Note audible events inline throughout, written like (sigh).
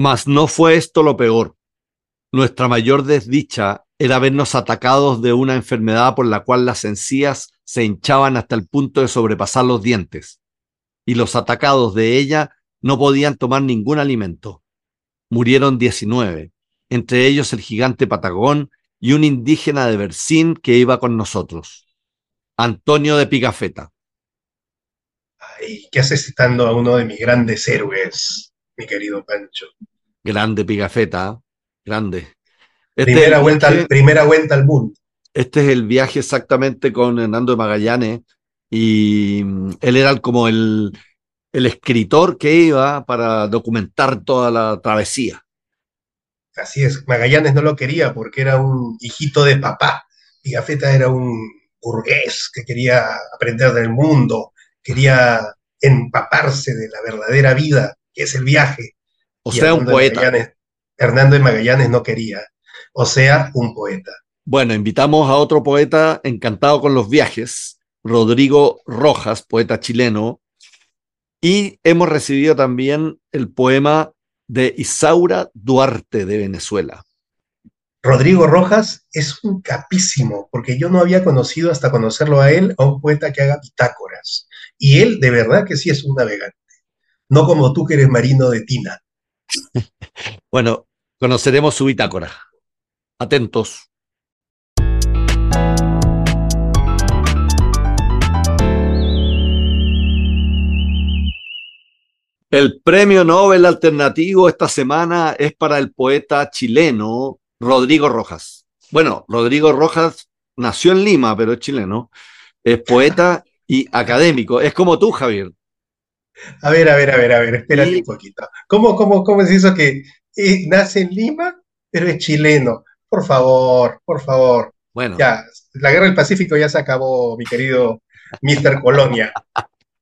Mas no fue esto lo peor. Nuestra mayor desdicha era vernos atacados de una enfermedad por la cual las encías se hinchaban hasta el punto de sobrepasar los dientes, y los atacados de ella no podían tomar ningún alimento. Murieron 19, entre ellos el gigante Patagón y un indígena de Bersín que iba con nosotros, Antonio de Pigafetta. Ay, ¿qué haces citando a uno de mis grandes héroes, mi querido Pancho? Grande Pigafetta, grande. Este primera, vuelta, al, primera vuelta al mundo. Este es el viaje exactamente con Hernando de Magallanes y mm, él era como el, el escritor que iba para documentar toda la travesía. Así es, Magallanes no lo quería porque era un hijito de papá. y Gafeta era un burgués que quería aprender del mundo, quería empaparse de la verdadera vida, que es el viaje. O sea, un poeta. Hernando de Magallanes no quería. O sea, un poeta. Bueno, invitamos a otro poeta encantado con los viajes, Rodrigo Rojas, poeta chileno, y hemos recibido también el poema de Isaura Duarte de Venezuela. Rodrigo Rojas es un capísimo, porque yo no había conocido hasta conocerlo a él, a un poeta que haga bitácoras. Y él de verdad que sí es un navegante, no como tú que eres marino de Tina. (laughs) bueno, conoceremos su bitácora. Atentos. El premio Nobel alternativo esta semana es para el poeta chileno Rodrigo Rojas. Bueno, Rodrigo Rojas nació en Lima, pero es chileno. Es poeta y académico. Es como tú, Javier. A ver, a ver, a ver, a ver, espérate un poquito. ¿Cómo, cómo, cómo es eso que eh, nace en Lima, pero es chileno? Por favor, por favor. Bueno. Ya, la guerra del Pacífico ya se acabó, mi querido Mr. Colonia.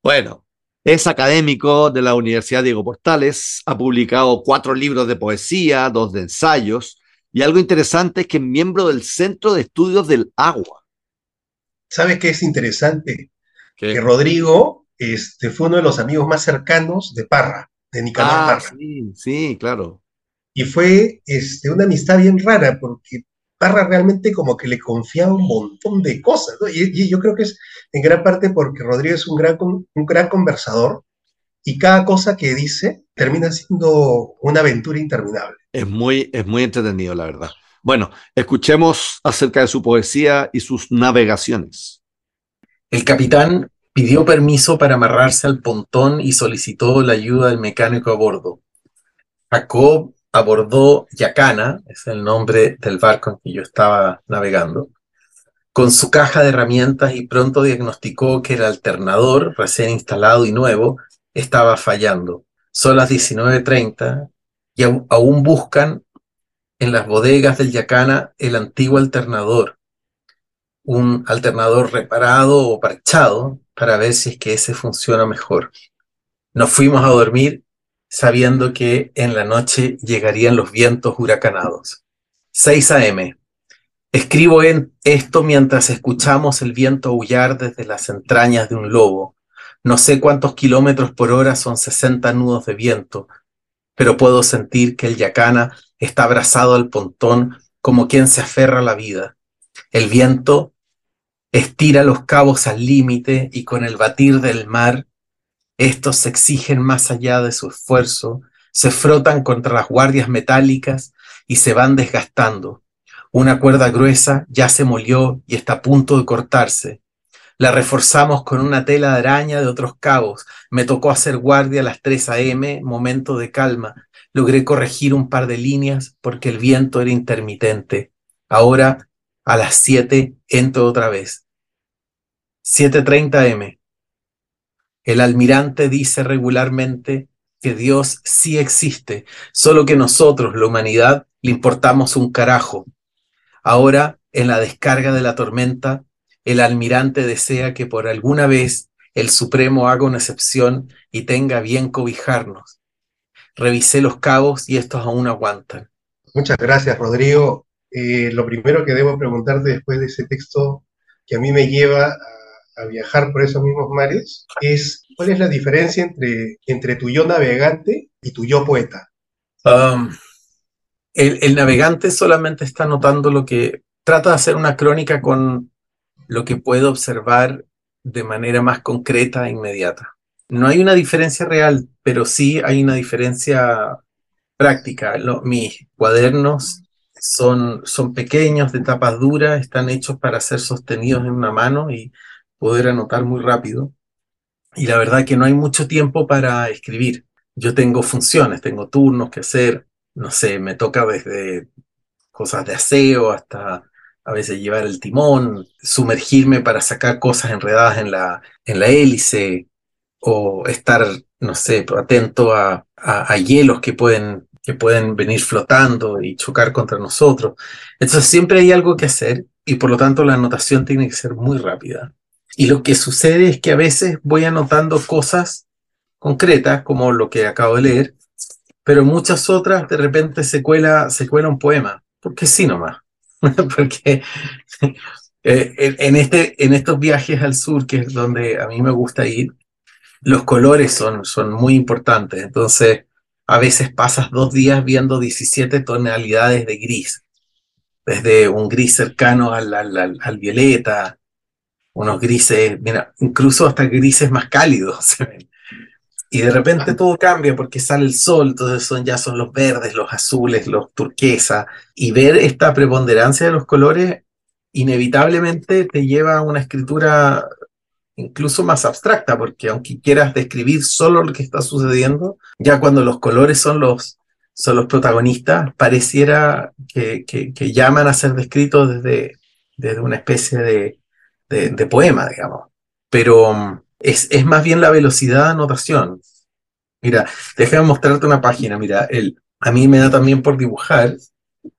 bueno, es académico de la Universidad Diego Portales, ha publicado cuatro libros de poesía, dos de ensayos, y algo interesante es que es miembro del Centro de Estudios del Agua. ¿Sabes qué es interesante? Que Rodrigo este, fue uno de los amigos más cercanos de Parra, de Nicolás ah, Parra. Sí, sí, claro. Y fue este, una amistad bien rara, porque Parra realmente como que le confiaba un montón de cosas, ¿no? y, yo creo que es en gran parte porque Rodrigo es un gran, un gran conversador y cada cosa que dice termina siendo una aventura interminable. Es muy, es muy entretenido, la verdad. Bueno, escuchemos acerca de su poesía y sus navegaciones. El capitán pidió permiso para amarrarse al pontón y solicitó la ayuda del mecánico a bordo. Jacob abordó Yacana, es el nombre del barco en que yo estaba navegando, con su caja de herramientas y pronto diagnosticó que el alternador, recién instalado y nuevo, estaba fallando. Son las 19.30 y aún buscan en las bodegas del Yacana el antiguo alternador, un alternador reparado o parchado para ver si es que ese funciona mejor. Nos fuimos a dormir sabiendo que en la noche llegarían los vientos huracanados. 6 a.m. Escribo en esto mientras escuchamos el viento aullar desde las entrañas de un lobo. No sé cuántos kilómetros por hora son 60 nudos de viento, pero puedo sentir que el yacana está abrazado al pontón como quien se aferra a la vida. El viento estira los cabos al límite y con el batir del mar estos se exigen más allá de su esfuerzo, se frotan contra las guardias metálicas y se van desgastando. Una cuerda gruesa ya se molió y está a punto de cortarse. La reforzamos con una tela de araña de otros cabos. Me tocó hacer guardia a las 3 a.m., momento de calma. Logré corregir un par de líneas porque el viento era intermitente. Ahora, a las 7, entro otra vez. 7.30 m. El almirante dice regularmente que Dios sí existe, solo que nosotros, la humanidad, le importamos un carajo. Ahora, en la descarga de la tormenta, el almirante desea que por alguna vez el Supremo haga una excepción y tenga bien cobijarnos. Revisé los cabos y estos aún aguantan. Muchas gracias, Rodrigo. Eh, lo primero que debo preguntarte después de ese texto que a mí me lleva a viajar por esos mismos mares es cuál es la diferencia entre, entre tu yo navegante y tu yo poeta. Um, el, navegante solamente está notando lo que trata de hacer una crónica con lo que puede observar de manera más concreta e inmediata. No hay una diferencia real, pero sí hay una diferencia práctica. mis cuadernos son, son pequeños, de tapas duras, están hechos para ser sostenidos en una mano y poder anotar muy rápido. Y la verdad que no hay mucho tiempo para escribir. Yo tengo funciones, tengo turnos que hacer, no sé, me toca desde cosas de aseo hasta a veces llevar el timón, sumergirme para sacar cosas enredadas en la, en la hélice o estar, no sé, atento a, a, hielos que pueden, que pueden venir flotando y chocar contra nosotros. Entonces siempre hay algo que hacer y por lo tanto la anotación tiene que ser muy rápida. Y lo que sucede es que a veces voy anotando cosas concretas, como lo que acabo de leer, pero muchas otras de repente se cuela, se cuela un poema, porque sí nomás, (laughs) porque eh, en, este, en estos viajes al sur, que es donde a mí me gusta ir, los colores son, son muy importantes, entonces a veces pasas dos días viendo 17 tonalidades de gris, desde un gris cercano al, violeta, unos grises, mira, incluso hasta grises más cálidos. (laughs) Y de repente todo cambia porque sale el sol, entonces son, ya son los verdes, los azules, los turquesa. Y ver esta preponderancia de los colores inevitablemente te lleva a una escritura incluso más abstracta, porque aunque quieras describir solo lo que está sucediendo, ya cuando los colores son los, son los protagonistas, pareciera que, que, llaman a ser descritos desde, desde una especie de, de, de poema, digamos. Pero es, más bien la velocidad de anotación. Mira, déjame mostrarte una página. Mira, a mí me da también por dibujar,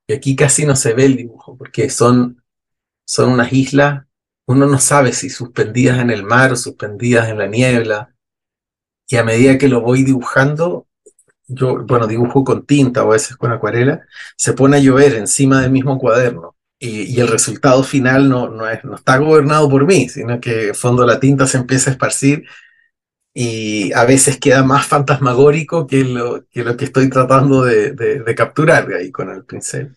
y aquí casi no se ve el dibujo, porque son, son unas islas, uno no sabe si suspendidas en el mar o suspendidas en la niebla, y a medida que lo voy dibujando, yo, bueno, dibujo con tinta o a veces con acuarela, se pone a llover encima del mismo cuaderno y, el resultado final no, no, es, no está gobernado por mí, sino que fondo la tinta se empieza a esparcir y a veces queda más fantasmagórico que lo que, estoy tratando de, de, capturar ahí con el pincel.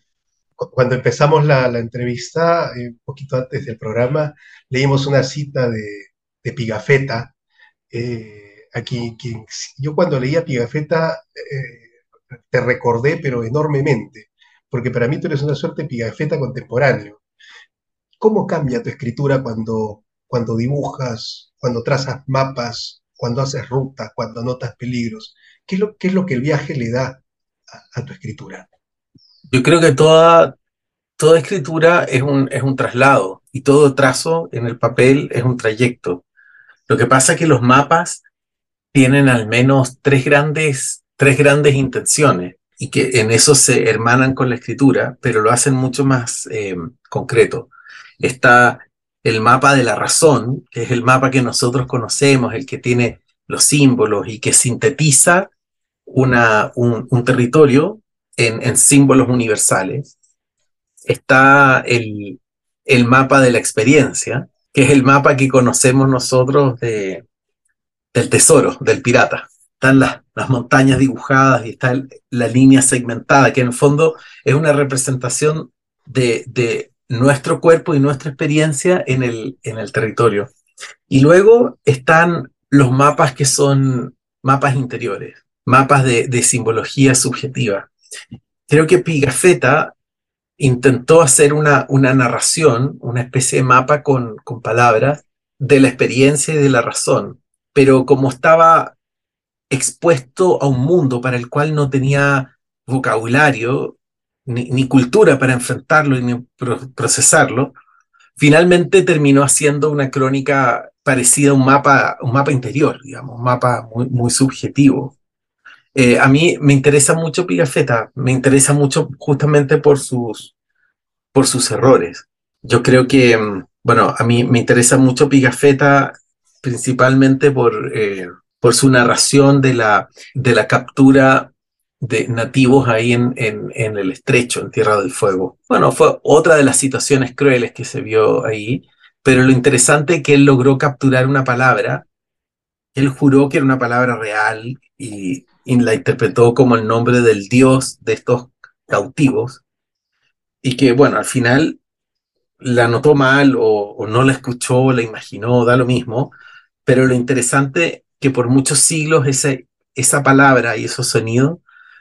Cuando empezamos la, entrevista, eh, un poquito antes del programa, leímos una cita de, Pigafetta. Eh, aquí, yo cuando leía Pigafetta eh, te recordé, pero enormemente porque para mí tú eres una suerte pigafetta contemporáneo. ¿Cómo cambia tu escritura cuando, cuando dibujas, cuando trazas mapas, cuando haces rutas, cuando notas peligros? ¿Qué es lo, qué es lo que el viaje le da a, tu escritura? Yo creo que toda, toda escritura es un, es un traslado y todo trazo en el papel es un trayecto. Lo que pasa es que los mapas tienen al menos tres grandes, tres grandes intenciones y que en eso se hermanan con la escritura, pero lo hacen mucho más eh, concreto. Está el mapa de la razón, que es el mapa que nosotros conocemos, el que tiene los símbolos y que sintetiza una, un, territorio en, símbolos universales. Está el, el mapa de la experiencia, que es el mapa que conocemos nosotros de, del tesoro, del pirata están las, las montañas dibujadas y está la línea segmentada, que en el fondo es una representación de, de nuestro cuerpo y nuestra experiencia en el, en el territorio. Y luego están los mapas que son mapas interiores, mapas de simbología subjetiva. Creo que Pigafetta intentó hacer una, una narración, una especie de mapa con, con palabras de la experiencia y de la razón, pero como estaba expuesto a un mundo para el cual no tenía vocabulario ni, cultura para enfrentarlo y ni procesarlo, finalmente terminó haciendo una crónica parecida a un mapa, un mapa interior, digamos, un mapa muy, muy subjetivo. Eh, a mí me interesa mucho Pigafetta, me interesa mucho justamente por sus, por sus errores. Yo creo que, mm, bueno, a mí me interesa mucho Pigafetta principalmente por, eh, por su narración de la, de la captura de nativos ahí en, en, en, el estrecho, en Tierra del Fuego. Bueno, fue otra de las situaciones crueles que se vio ahí, pero lo interesante es que él logró capturar una palabra, él juró que era una palabra real y y la interpretó como el nombre del dios de estos cautivos, y que, bueno, al final la notó mal o, no la escuchó, la imaginó, da lo mismo, pero lo interesante que por muchos siglos ese, esa palabra y esos sonidos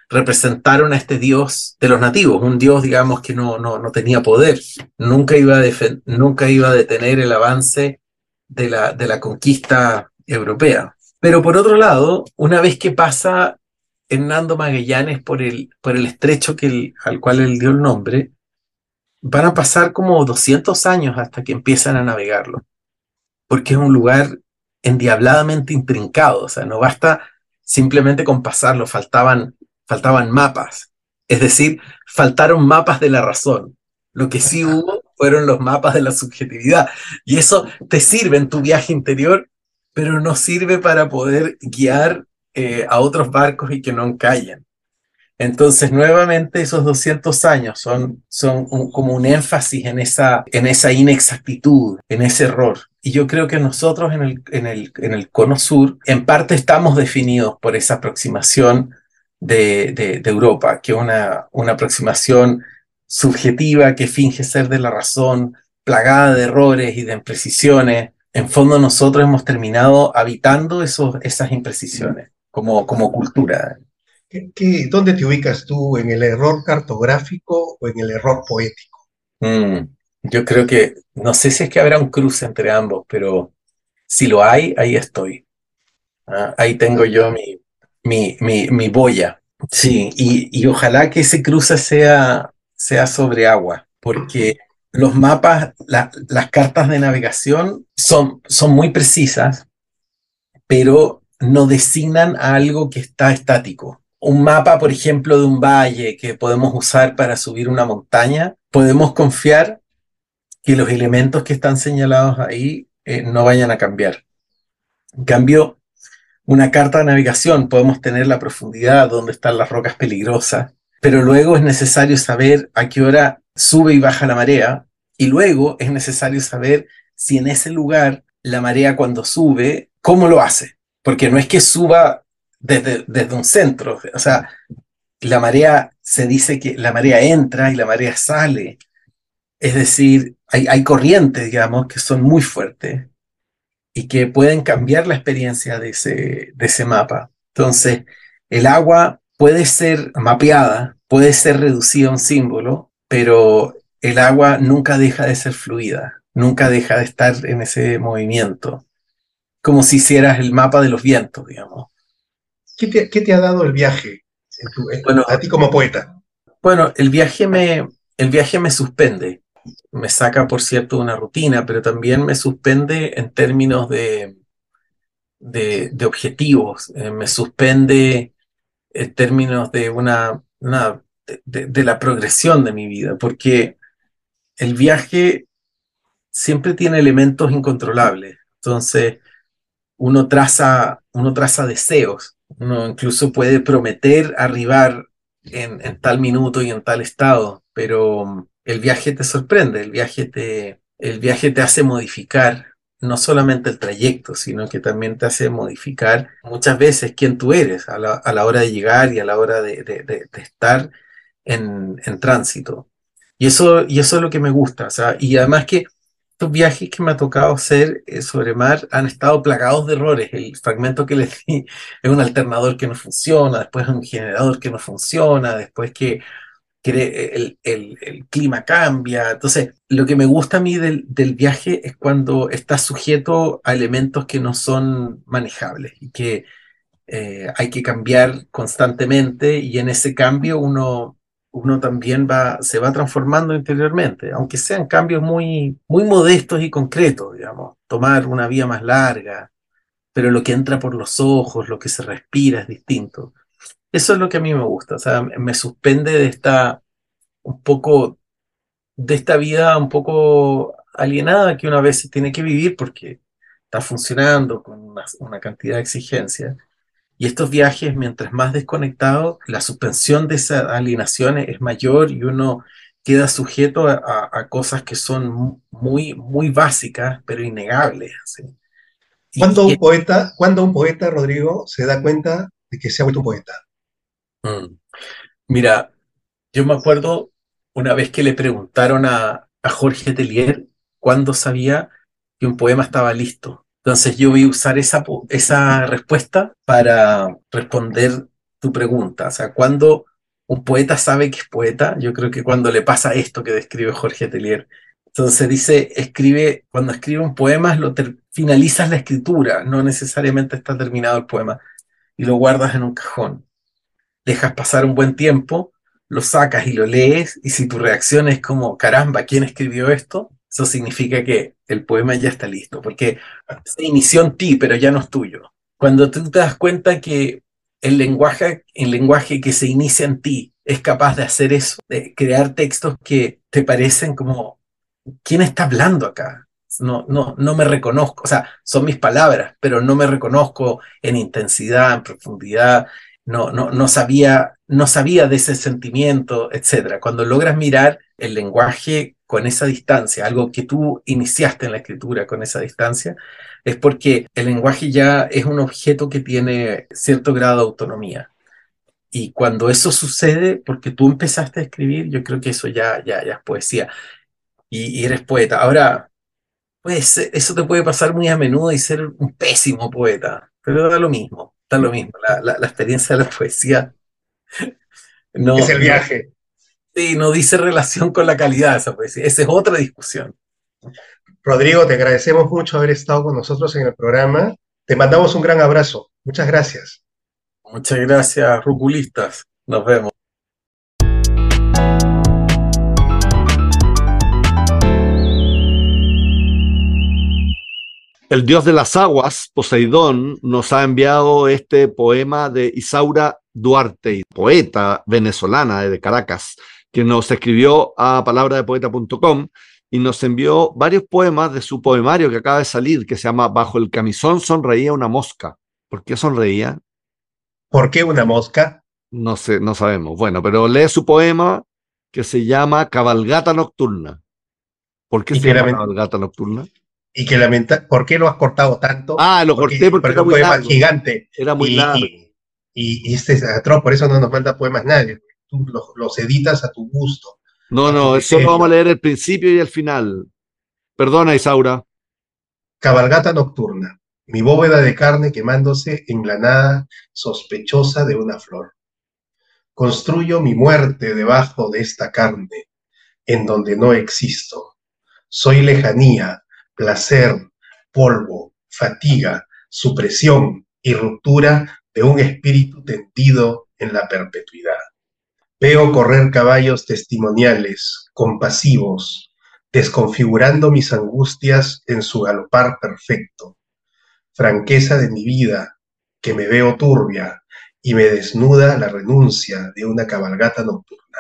representaron a este dios de los nativos, un dios, digamos, que no, no, no tenía poder, nunca iba, a nunca iba a detener el avance de la, de la conquista europea. Pero por otro lado, una vez que pasa Hernando Magallanes por el, por el estrecho que al cual él dio el nombre, van a pasar como 200 años hasta que empiezan a navegarlo, porque es un lugar endiabladamente intrincado, o sea, no basta simplemente con pasarlo, faltaban, faltaban mapas, es decir, faltaron mapas de la razón. Lo que sí hubo fueron los mapas de la subjetividad, y eso te sirve en tu viaje interior, pero no sirve para poder guiar eh, a otros barcos y que no encallen. Entonces, nuevamente, esos 200 años son, son como un énfasis en esa, en esa inexactitud, en ese error. Y yo creo que nosotros en el, en el, en el cono sur, en parte estamos definidos por esa aproximación de, de, de Europa, que es una, una aproximación subjetiva que finge ser de la razón, plagada de errores y de imprecisiones. En fondo nosotros hemos terminado habitando esos, esas imprecisiones como, como cultura. ¿Qué, dónde te ubicas tú? ¿En el error cartográfico o en el error poético? Mm, yo creo que, no sé si es que habrá un cruce entre ambos, pero si lo hay, ahí estoy. Ah, ahí tengo yo mi, mi, mi, mi boya. Sí, y, y, ojalá que ese cruce sea, sea sobre agua, porque los mapas, las cartas de navegación son, son muy precisas, pero no designan a algo que está estático un mapa, por ejemplo, de un valle que podemos usar para subir una montaña, podemos confiar que los elementos que están señalados ahí eh, no vayan a cambiar. En cambio, una carta de navegación podemos tener la profundidad donde están las rocas peligrosas, pero luego es necesario saber a qué hora sube y baja la marea y luego es necesario saber si en ese lugar la marea cuando sube, cómo lo hace. Porque no es que suba desde, desde un centro. O sea, la marea, se dice que la marea entra y la marea sale. Es decir, hay, hay corrientes, digamos, que son muy fuertes y que pueden cambiar la experiencia de ese, de ese mapa. Entonces, el agua puede ser mapeada, puede ser reducida a un símbolo, pero el agua nunca deja de ser fluida, nunca deja de estar en ese movimiento, como si hicieras el mapa de los vientos, digamos. ¿Qué te, ha dado el viaje a ti como poeta? Bueno, el viaje, me, el viaje me suspende. Me saca, por cierto, una rutina, pero también me suspende en términos de, de, objetivos. Eh, me suspende en términos de una, de, la progresión de mi vida, porque el viaje siempre tiene elementos incontrolables. Entonces, uno traza, uno traza deseos uno incluso puede prometer arribar en, tal minuto y en tal estado, pero mm, el viaje te sorprende, el viaje te, el viaje te hace modificar no solamente el trayecto, sino que también te hace modificar muchas veces quién tú eres a la, hora de llegar y a la hora de, estar en, en, tránsito. Y eso, y eso es lo que me gusta. O sea, y además que estos viajes que me ha tocado hacer eh, sobre mar han estado plagados de errores. El fragmento que les di (laughs) es un alternador que no funciona, después es un generador que no funciona, después que, el, el, clima cambia. Entonces, lo que me gusta a mí del, del viaje es cuando está sujeto a elementos que no son manejables y que eh, hay que cambiar constantemente y en ese cambio uno uno también va, se va transformando interiormente, aunque sean cambios muy, muy modestos y concretos, digamos, tomar una vía más larga, pero lo que entra por los ojos, lo que se respira es distinto. Eso es lo que a mí me gusta, o sea, me suspende de esta, un poco, de esta vida un poco alienada que una vez tiene que vivir porque está funcionando con una, una cantidad de exigencias y estos viajes, mientras más desconectado, la suspensión de esa alienación es mayor y uno queda sujeto a, cosas que son muy, muy básicas, pero innegables. Cuando un, poeta, un poeta, Rodrigo, se da cuenta de que se ha vuelto un poeta? Mm. Mira, yo me acuerdo una vez que le preguntaron a, a Jorge Telier cuándo sabía que un poema estaba listo. Entonces yo voy a usar esa, esa respuesta para responder tu pregunta. O sea, cuando un poeta sabe que es poeta, yo creo que cuando le pasa esto que describe Jorge Telier. Entonces dice, escribe, cuando escribe un poema, lo finalizas la escritura, no necesariamente está terminado el poema, y lo guardas en un cajón. Dejas pasar un buen tiempo, lo sacas y lo lees, y si tu reacción es como, caramba, ¿quién escribió esto? Eso significa que el poema ya está listo, porque se inició en ti, pero ya no es tuyo. Cuando tú te das cuenta que el lenguaje, el lenguaje que se inicia en ti es capaz de hacer eso, de crear textos que te parecen como, ¿quién está hablando acá? No, no, no me reconozco, o sea, son mis palabras, pero no me reconozco en intensidad, en profundidad, no, no, no, sabía, no sabía de ese sentimiento, etc. Cuando logras mirar el lenguaje con esa distancia, algo que tú iniciaste en la escritura con esa distancia, es porque el lenguaje ya es un objeto que tiene cierto grado de autonomía. Y cuando eso sucede, porque tú empezaste a escribir, yo creo que eso ya, ya, ya es poesía. Y, eres poeta. Ahora, pues eso te puede pasar muy a menudo y ser un pésimo poeta, pero da lo mismo, da lo mismo. La, experiencia de la poesía (laughs) no, es el viaje. Sí, no dice relación con la calidad esa poesía. Esa es otra discusión. Rodrigo, te agradecemos mucho haber estado con nosotros en el programa. Te mandamos un gran abrazo. Muchas gracias. Muchas gracias, ruculistas. Nos vemos. El dios de las aguas, Poseidón, nos ha enviado este poema de Isaura Duarte, poeta venezolana de Caracas, que nos escribió a palabradepoeta.com y nos envió varios poemas de su poemario que acaba de salir, que se llama Bajo el camisón sonreía una mosca. ¿Por qué sonreía? ¿Por qué una mosca? No sé, no sabemos. Bueno, pero lee su poema que se llama Cabalgata Nocturna. ¿Por qué se llama Cabalgata Nocturna? y que lamenta, ¿por qué lo has cortado tanto? Ah, lo corté porque, era muy largo. gigante. Era muy largo. Y, este es atroz, por eso no nos manda poemas nadie. Tú los, editas a tu gusto. No, no, eso lo vamos a leer el principio y el final. Perdona, Isaura. Cabalgata nocturna. Mi bóveda de carne quemándose en la nada sospechosa de una flor. Construyo mi muerte debajo de esta carne, en donde no existo. Soy lejanía, placer, polvo, fatiga, supresión y ruptura de un espíritu tendido en la perpetuidad. Veo correr caballos testimoniales, compasivos, desconfigurando mis angustias en su galopar perfecto. Franqueza de mi vida, que me veo turbia y me desnuda la renuncia de una cabalgata nocturna.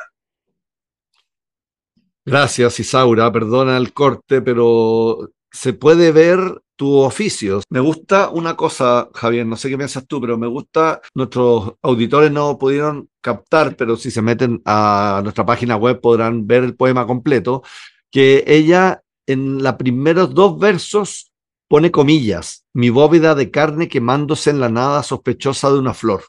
Gracias, Isaura. Perdona el corte, pero se puede ver tu oficio. Me gusta una cosa, Javier, no sé qué piensas tú, pero me gusta, nuestros auditores no pudieron captar, pero si se meten a nuestra página web podrán ver el poema completo, que ella en los primeros dos versos pone comillas, mi bóveda de carne quemándose en la nada sospechosa de una flor.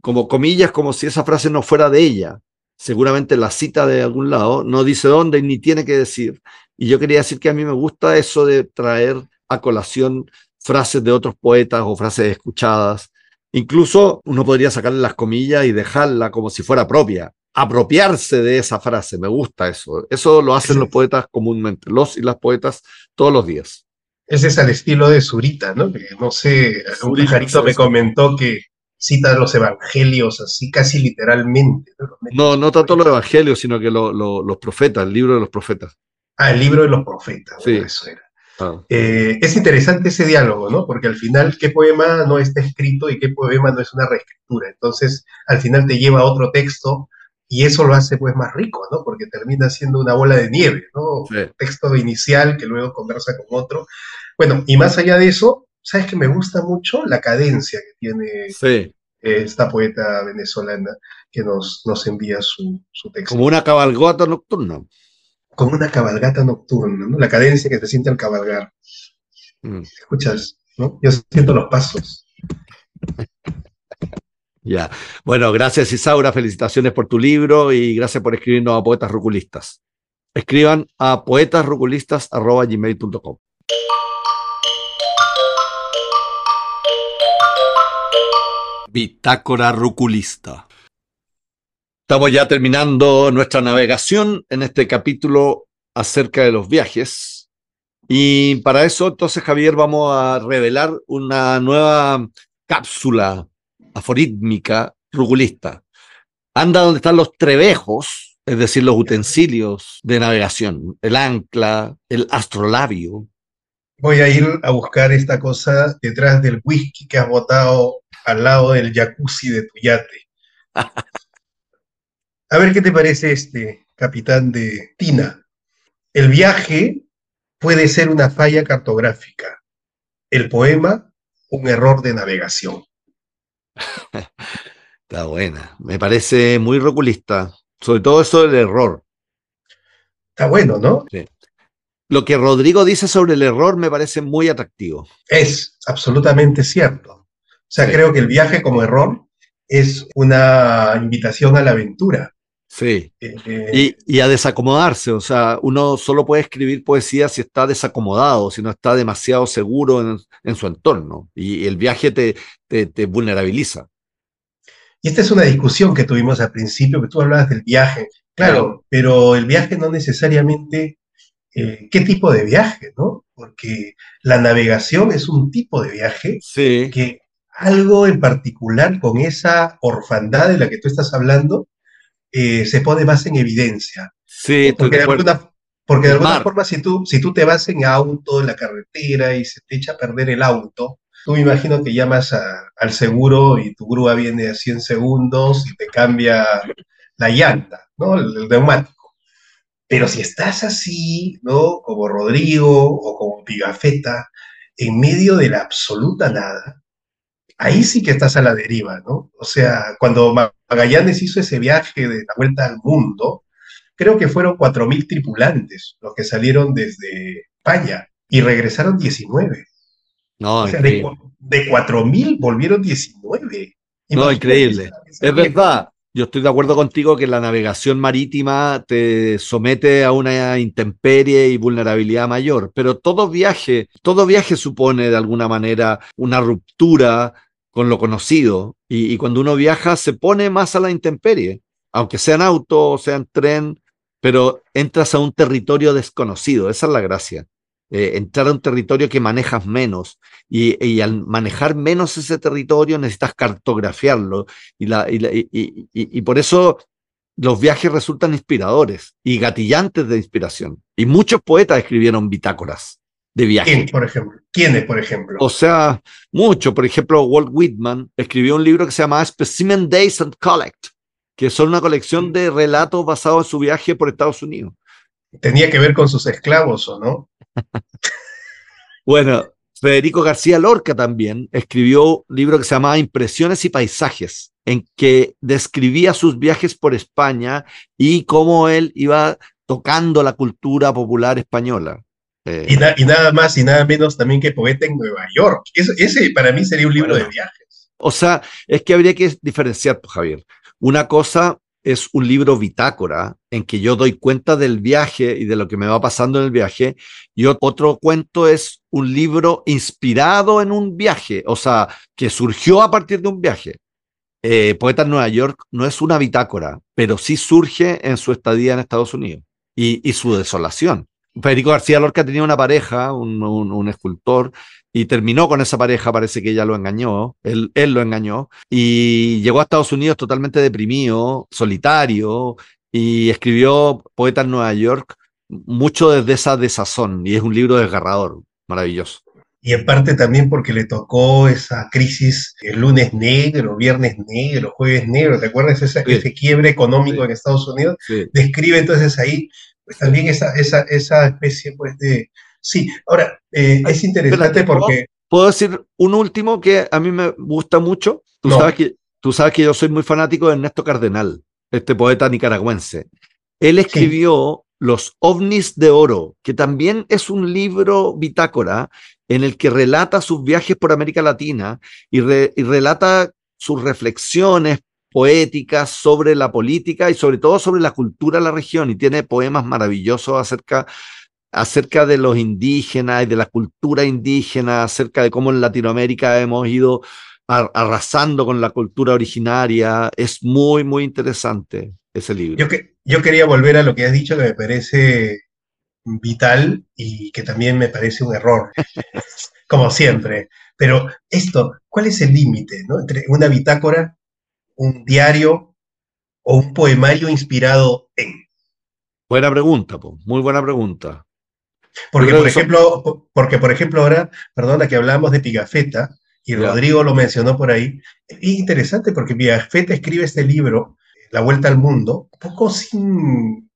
Como comillas, como si esa frase no fuera de ella. Seguramente la cita de algún lado, no dice dónde ni tiene que decir. Y yo quería decir que a mí me gusta eso de traer a colación frases de otros poetas o frases escuchadas. Incluso uno podría sacarle las comillas y dejarla como si fuera propia. Apropiarse de esa frase, me gusta eso. Eso lo hacen los poetas comúnmente, los y las poetas todos los días. Ese es el estilo de Zurita, ¿no? Que, no sé, un pajarito me comentó que cita los evangelios así casi literalmente. No, no, tanto los evangelios, sino que los profetas, el libro de los profetas. Ah, el libro de los profetas. Sí. Eso era. Ah. Eh, es interesante ese diálogo, ¿no? Porque al final, ¿qué poema no está escrito y qué poema no es una reescritura? Entonces, al final te lleva a otro texto y eso lo hace pues más rico, ¿no? Porque termina siendo una bola de nieve, ¿no? Texto inicial que luego conversa con otro. Bueno, y más allá de eso, ¿sabes que me gusta mucho? La cadencia que tiene esta poeta venezolana que nos, nos envía su, su texto. Como una cabalgata nocturna como una cabalgata nocturna, ¿no? La cadencia que se siente al cabalgar. Mm. Escuchas, ¿no? Yo siento los pasos. (laughs) Ya. Bueno, gracias Isaura, felicitaciones por tu libro y gracias por escribirnos a Poetas Ruculistas. Escriban a poetasruculistas.gmail.com. Bitácora Ruculista. Estamos ya terminando nuestra navegación en este capítulo acerca de los viajes. Y para eso, entonces, Javier, vamos a revelar una nueva cápsula aforítmica rugulista. Anda donde están los trebejos, es decir, los utensilios de navegación, el ancla, el astrolabio. Voy a ir a buscar esta cosa detrás del whisky que has botado al lado del jacuzzi de tu yate. (laughs) A ver qué te parece este capitán de Tina. El viaje puede ser una falla cartográfica, el poema un error de navegación. (laughs) Está buena. Me parece muy roculista. Sobre todo eso del error. Está bueno, ¿no? Sí. Lo que Rodrigo dice sobre el error me parece muy atractivo. Es absolutamente cierto. O sea, Sí. creo que el viaje como error es una invitación a la aventura. Sí. Eh, Y, y a desacomodarse. O sea, uno solo puede escribir poesía si está desacomodado, si no está demasiado seguro en, en su entorno. Y el viaje te, te, te vulnerabiliza. Y esta es una discusión que tuvimos al principio, que tú hablabas del viaje. Claro, pero el viaje no necesariamente, eh, ¿qué tipo de viaje, no? Porque la navegación es un tipo de viaje Sí. que algo en particular con esa orfandad de la que tú estás hablando eh, se pone más en evidencia. Sí, estoy Porque de alguna, porque de alguna mar. forma, si tú, si tú te vas en auto, en la carretera y se te echa a perder el auto, tú me imagino que llamas a- al seguro y tu grúa viene a 100 segundos y te cambia la llanta, ¿no? El, el neumático. Pero si estás así, ¿no? Como Rodrigo o como Pigafetta, en medio de la absoluta nada, ahí sí que estás a la deriva, ¿no? O sea, cuando Magallanes hizo ese viaje de la vuelta al mundo, creo que fueron 4.000 tripulantes los que salieron desde España y regresaron 19. No, o sea, de, increíble. de 4.000 volvieron 19. No, Imagínate increíble. esa- esa Es verdad. Yo estoy de acuerdo contigo que la navegación marítima te somete a una intemperie y vulnerabilidad mayor, pero todo viaje, todo viaje supone de alguna manera una ruptura con lo conocido y, cuando uno viaja se pone más a la intemperie, aunque sea en auto sea en tren, pero entras a un territorio desconocido, esa es la gracia. Eh, entrar a un territorio que manejas menos y, al manejar menos ese territorio necesitas cartografiarlo y, la, y- y por eso los viajes resultan inspiradores y gatillantes de inspiración. Y muchos poetas escribieron bitácoras de viaje. ¿Quién, por ejemplo? ¿Quiénes, por ejemplo? O sea, mucho. Por ejemplo, Walt Whitman escribió un libro que se llama Specimen Days and Collect, que son una colección de relatos basados en su viaje por Estados Unidos. ¿Tenía que ver con sus esclavos o no? (laughs) Bueno, Federico García Lorca también escribió un libro que se llamaba Impresiones y Paisajes, en que describía sus viajes por España y cómo él iba tocando la cultura popular española. Eh, Y, na- y nada más y nada menos también que poeta en Nueva York. Eso- ese para mí sería un libro Bueno. de viajes. o sea, es que habría que diferenciar, pues, Javier. Una cosa es un libro bitácora en que yo doy cuenta del viaje y de lo que me va pasando en el viaje, y ot- otro cuento es un libro inspirado en un viaje, o sea, que surgió a partir de un viaje. Eh, Poeta en Nueva York no es una bitácora, pero sí surge en su estadía en Estados Unidos y, y su desolación. Federico García Lorca tenía una pareja, un, un- un escultor, y terminó con esa pareja, parece que ella lo engañó, él, él lo engañó, y llegó a Estados Unidos totalmente deprimido, solitario, y escribió Poeta en Nueva York mucho desde esa desazón, y es un libro desgarrador, maravilloso. Y en parte también porque le tocó esa crisis el lunes negro, viernes negro, jueves negro. ¿Te acuerdas Sí. ese quiebre económico Sí. en Estados Unidos? Sí. Describe entonces ahí pues, también esa, esa, esa especie pues de... Sí, ahora, eh, es interesante porque... ¿Puedo decir un último que a mí me gusta mucho? Tú, No. sabes, que, tú sabes que yo soy muy fanático de Ernesto Cardenal, este poeta nicaragüense. Él escribió Los ovnis de oro, que también es un libro bitácora en el que relata sus viajes por América Latina y, re- y relata sus reflexiones poéticas sobre la política y sobre todo sobre la cultura de la región y tiene poemas maravillosos acerca, acerca de los indígenas y de la cultura indígena, acerca de cómo en Latinoamérica hemos ido arrasando con la cultura originaria. Es muy, muy interesante ese libro. Yo, que, yo quería volver a lo que has dicho que me parece vital y que también me parece un error, (laughs) como siempre. Pero esto, ¿cuál es el límite ¿no? entre una bitácora, un diario o un poemario inspirado en? Buena pregunta, muy buena pregunta. Porque, por ejemplo, porque, por ejemplo, ahora, perdona que hablamos de Pigafetta, y Rodrigo lo mencionó por ahí, es interesante porque Pigafetta escribe este libro, La Vuelta al Mundo, un poco sin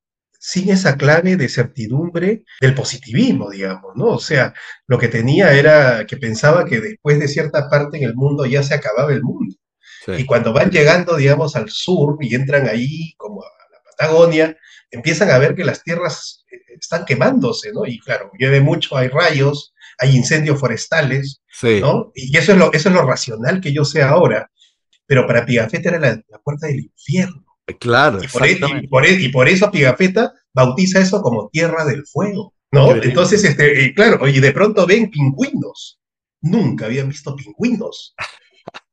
sin esa clave de certidumbre del positivismo, digamos, ¿no? O sea, lo que tenía era que pensaba que después de cierta parte en el mundo ya se acababa el mundo. Y cuando van llegando, digamos, al sur y entran ahí como a la Patagonia, empiezan a ver que las tierras eh, están quemándose, ¿no? Y claro, llueve mucho, hay rayos, hay incendios forestales, ¿no? Y eso es, lo, eso es lo racional que yo sé ahora. Pero para Pigafetta era la puerta del infierno. Claro, y por, e, y, por, eso Pigafetta bautiza eso como tierra del fuego, ¿no? Entonces, este, eh, claro, y de pronto ven pingüinos. Nunca habían visto pingüinos,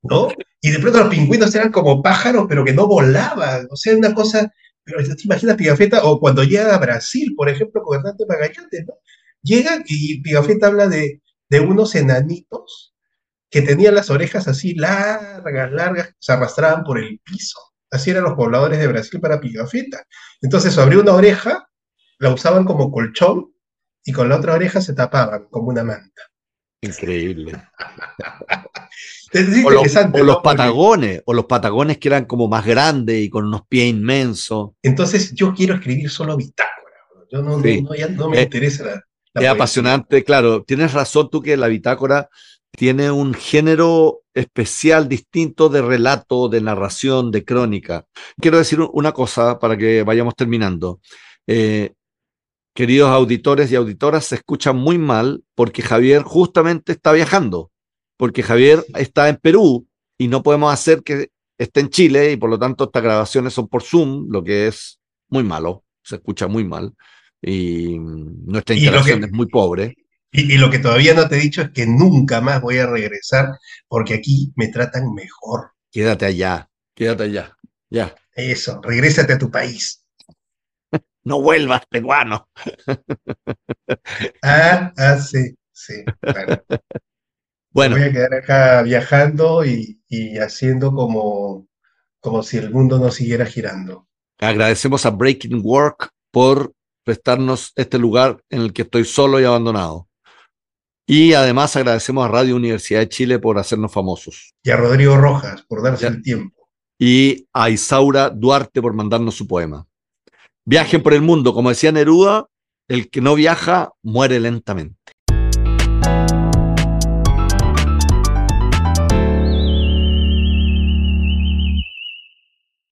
¿no? Y de pronto los pingüinos eran como pájaros, pero que no volaban. O sea, una cosa. Pero te imaginas Pigafetta, o cuando llega a Brasil, por ejemplo, con Hernán Magallanes, ¿no? Llega y Pigafetta habla de, de unos enanitos que tenían las orejas así largas, largas, se arrastraban por el piso. Así eran los pobladores de Brasil para Pigafetta. Entonces abrió una oreja, la usaban como colchón y con la otra oreja se tapaban como una manta. Increíble. (laughs) o, los, o los, patagones, o los patagones que eran como más grandes y con unos pies inmensos. Entonces yo quiero escribir solo bitácora. Yo no, no, me interesa la, Es apasionante, claro. Tienes razón tú que la bitácora tiene un género especial, distinto de relato, de narración, de crónica. Quiero decir una cosa para que vayamos terminando. Eh, queridos auditores y auditoras, se escucha muy mal porque Javier justamente está viajando, porque Javier está en Perú y no podemos hacer que esté en Chile y por lo tanto estas grabaciones son por Zoom, lo que es muy malo, se escucha muy mal y nuestra interacción es muy pobre. Y, lo que todavía no te he dicho es que nunca más voy a regresar porque aquí me tratan mejor. Quédate allá, quédate allá, ya. Eso, regrésate a tu país. No vuelvas, peruano. (laughs) ah, ah, sí, sí. Bueno. Voy a quedar acá viajando y, y haciendo como, como si el mundo no siguiera girando. Agradecemos a Breaking Work por prestarnos este lugar en el que estoy solo y abandonado. Y además agradecemos a Radio Universidad de Chile por hacernos famosos. Y a Rodrigo Rojas por darse el tiempo. Y a Isaura Duarte por mandarnos su poema. Viajen por el mundo. Como decía Neruda, el que no viaja muere lentamente.